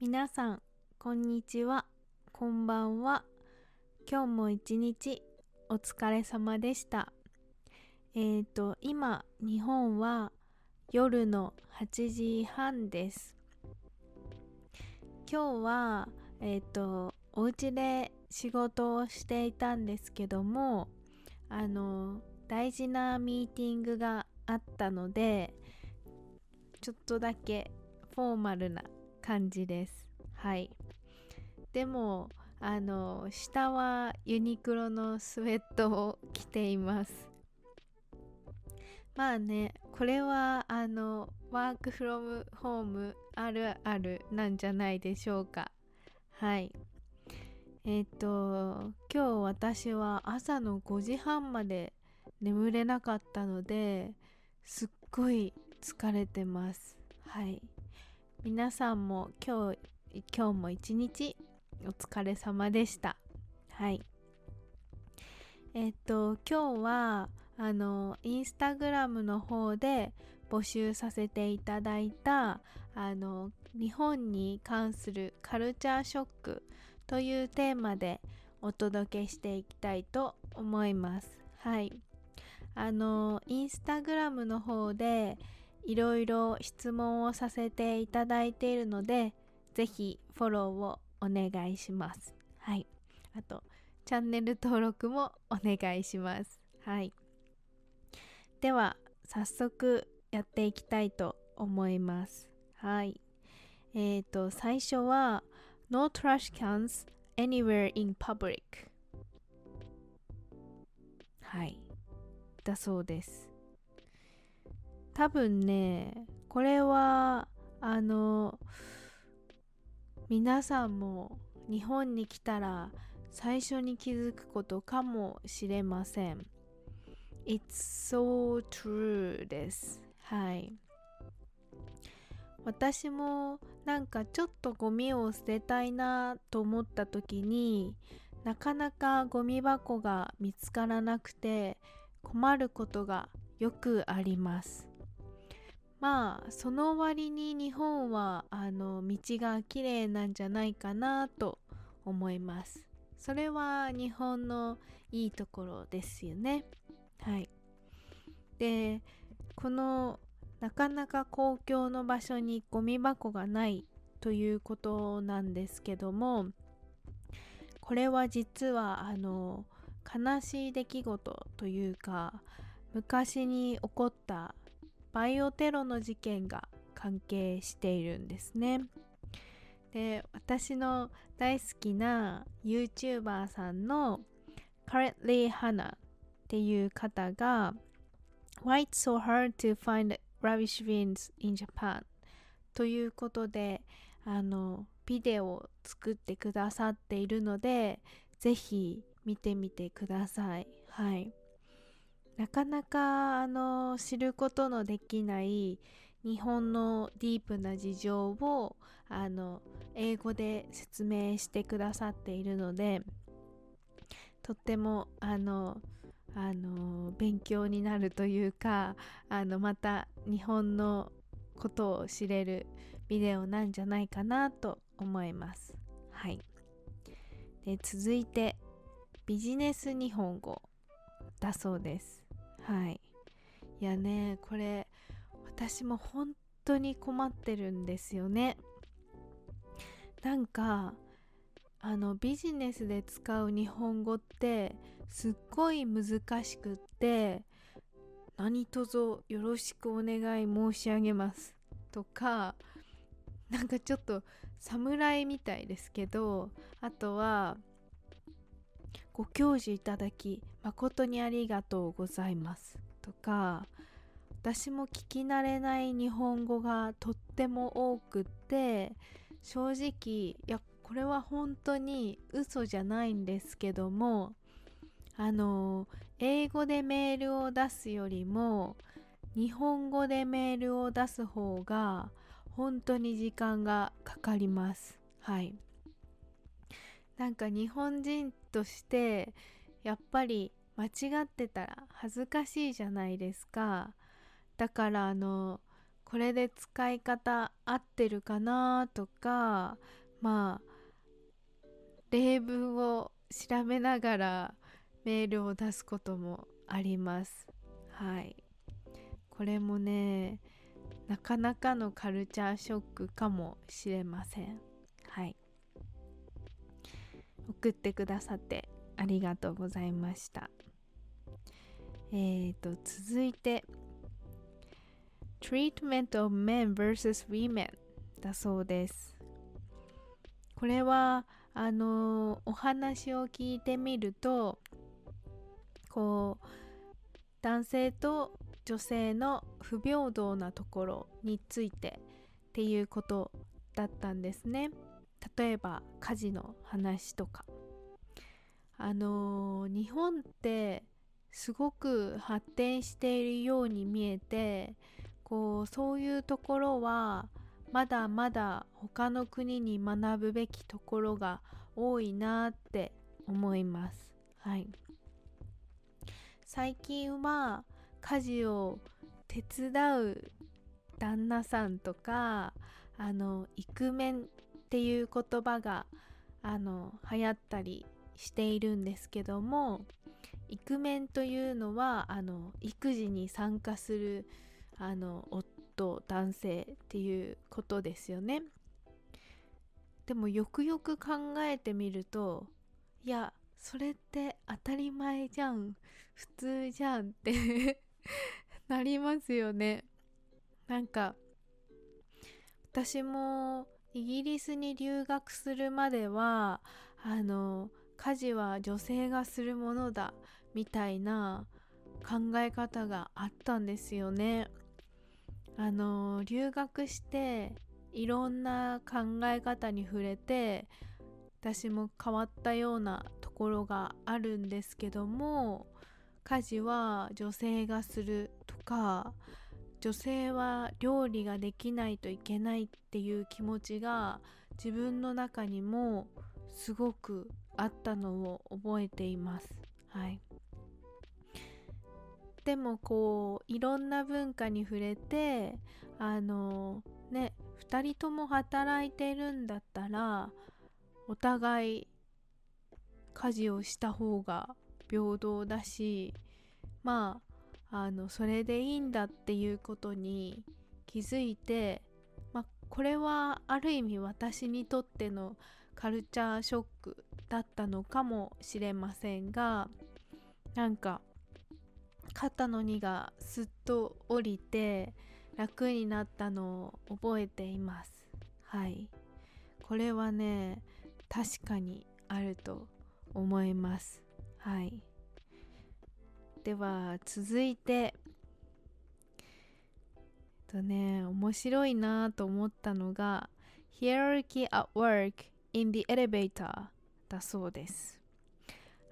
皆さんこんにちは。こんばんは。今日も一日お疲れ様でした。えっ、ー、と今日本は夜の8時半です。今日はえっ、ー、とお家で仕事をしていたんですけどもあの大事なミーティングがあったのでちょっとだけフォーマルな感じです。はい。でもあの下はユニクロのスウェットを着ています。まあねこれはあのワークフロムホームあるあるなんじゃないでしょうか。はい。えっ、と今日私は朝の5時半まで眠れなかったのですっごい疲れてます。はい。皆さんも今日今日も一日お疲れ様でした。はい。えっと今日はあのインスタグラムの方で募集させていただいたあの日本に関するカルチャーショックというテーマでお届けしていきたいと思います。はい。あのインスタグラムの方でいろいろ質問をさせていただいているのでぜひフォローをお願いします。はい。あとチャンネル登録もお願いします。はい。では早速やっていきたいと思います。はい。えっ、ー、と最初は No trash cans anywhere in public. はい。だそうです。多分ねこれはあの皆さんも日本に来たら最初に気づくことかもしれません。It's so true です。はい。私もなんかちょっとゴミを捨てたいなと思った時になかなかゴミ箱が見つからなくて困ることがよくあります。まあその割に日本はあの道が綺麗なんじゃないかなと思います。それは日本のいいところですよね。はい。でこのなかなか公共の場所にゴミ箱がないということなんですけどもこれは実はあの悲しい出来事というか昔に起こったバイオテロの事件が関係しているんですね。で私の大好きな YouTuber さんの Currently Hana っていう方が Why it's so hard to find rubbish bins in Japan ということであのビデオを作ってくださっているのでぜひ見てみてください。はい。なかなかあの知ることのできない日本のディープな事情をあの英語で説明してくださっているのでとってもあのあの勉強になるというかあのまた日本のことを知れるビデオなんじゃないかなと思います。はい、で続いてビジネス日本語だそうです。はいいやねこれ私も本当に困ってるんですよねなんかあのビジネスで使う日本語ってすっごい難しくって何卒よろしくお願い申し上げますとかなんかちょっと侍みたいですけどあとはご教授いただき誠にありがとうございますとか私も聞き慣れない日本語がとっても多くって正直いやこれは本当に嘘じゃないんですけどもあの英語でメールを出すよりも日本語でメールを出す方が本当に時間がかかります。はい。なんか日本人としてやっぱり間違ってたら恥ずかしいじゃないですか。だからあのこれで使い方合ってるかなとかまあ例文を調べながらメールを出すこともあります。はい。これもねなかなかのカルチャーショックかもしれません。はい。送ってくださってありがとうございました。えーと続いて Treatment of men vs women だそうです。これはあのお話を聞いてみるとこう男性と女性の不平等なところについてっていうことだったんですね。例えば家事の話とか。あの、日本ってすごく発展しているように見えてこうそういうところはまだまだ他の国に学ぶべきところが多いなって思います。はい、最近は家事を手伝う旦那さんとかあのイクメンっていう言葉があの流行ったりしているんですけどもイクメンというのはあの育児に参加するあの夫と男性っていうことですよね。でもよくよく考えてみるといやそれって当たり前じゃん普通じゃんって なりますよね。なんか私もイギリスに留学するまではあの家事は女性がするものだみたいな考え方があったんですよね。あの留学していろんな考え方に触れて私も変わったようなところがあるんですけども家事は女性がするとか女性は料理ができないといけないっていう気持ちが自分の中にもすごくあったのを覚えています。はい、でもこういろんな文化に触れてあのね2人とも働いてるんだったらお互い家事をした方が平等だしまああのそれでいいんだっていうことに気づいて、まあ、これはある意味私にとってのカルチャーショックだったのかもしれませんがなんか肩の荷がすっと降りて楽になったのを覚えています。はい。これはね確かにあると思います。はい。では続いてとね面白いなと思ったのが Hierarchy at work in the elevator だそうです。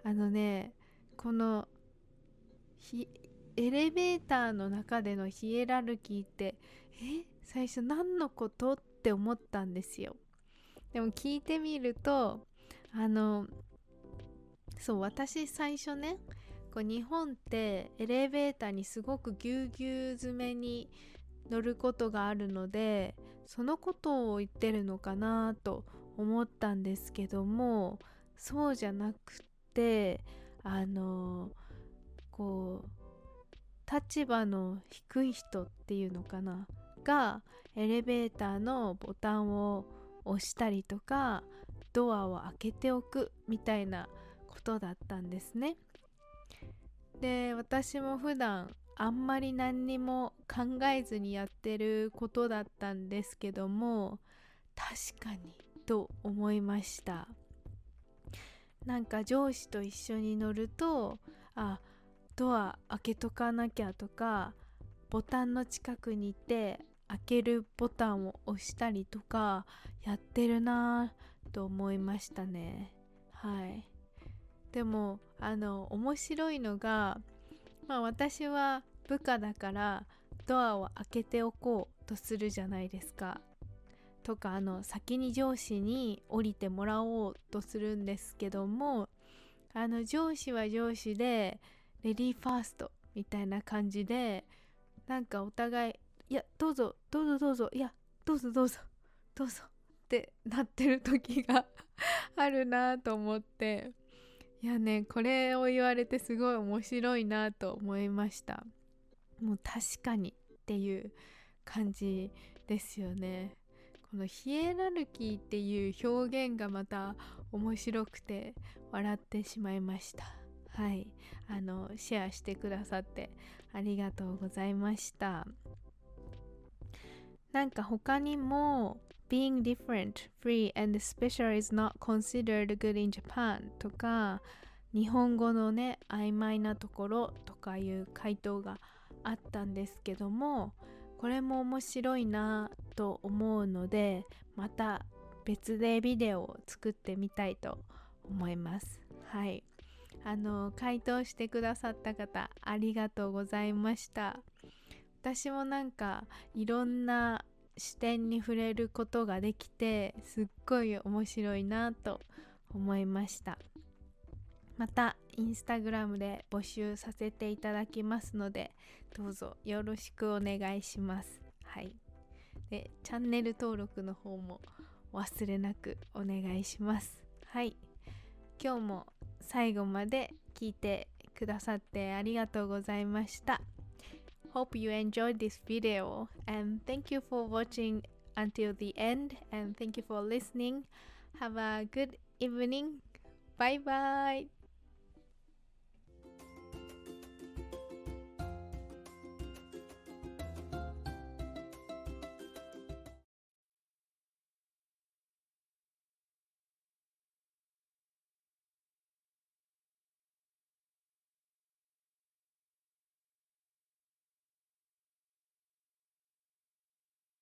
あのねこのエレベーターの中でのヒエラルキーってえ？最初何のこと？って思ったんですよ。でも聞いてみるとあのそう私最初ねこう日本ってエレベーターにすごくぎゅうぎゅう詰めに乗ることがあるのでそのことを言ってるのかなと思ったんですけどもそうじゃなくてあのこう立場の低い人っていうのかな？がエレベーターのボタンを押したりとかドアを開けておくみたいなことだったんですね。で私も普段あんまり何にも考えずにやってることだったんですけども確かにと思いましたなんか上司と一緒に乗るとあドア開けとかなきゃとかボタンの近くにいて開けるボタンを押したりとかやってるなぁと思いましたね。はい。でもあの面白いのがまあ私は部下だからドアを開けておこうとするじゃないですか。とかあの先に上司に降りてもらおうとするんですけどもあの上司は上司でレディーファーストみたいな感じでなんかお互いいやどうぞどうぞどうぞいやどうぞどうぞどうぞってなってる時が あるなと思っていやねこれを言われてすごい面白いなと思いました。もう確かにっていう感じですよね。このヒエラルキーっていう表現がまた面白くて笑ってしまいました。はい。あのシェアしてくださってありがとうございました。なんか他にも being different, free and special is not considered good in Japan とか日本語のね曖昧なところとかいう回答があったんですけどもこれも面白いなと思うのでまた別でビデオを作ってみたいと思います。はい。あの回答してくださった方ありがとうございました。私もなんかいろんな視点に触れることができてすっごい面白いなと思いました。またインスタグラムで募集させていただきますのでどうぞよろしくお願いします。はい。でチャンネル登録の方も忘れなくお願いします。はい。今日も最後まで聞いてくださってありがとうございました Hope you enjoyed this video and thank you for watching until the end and thank you for listening. Have a good evening. Bye bye.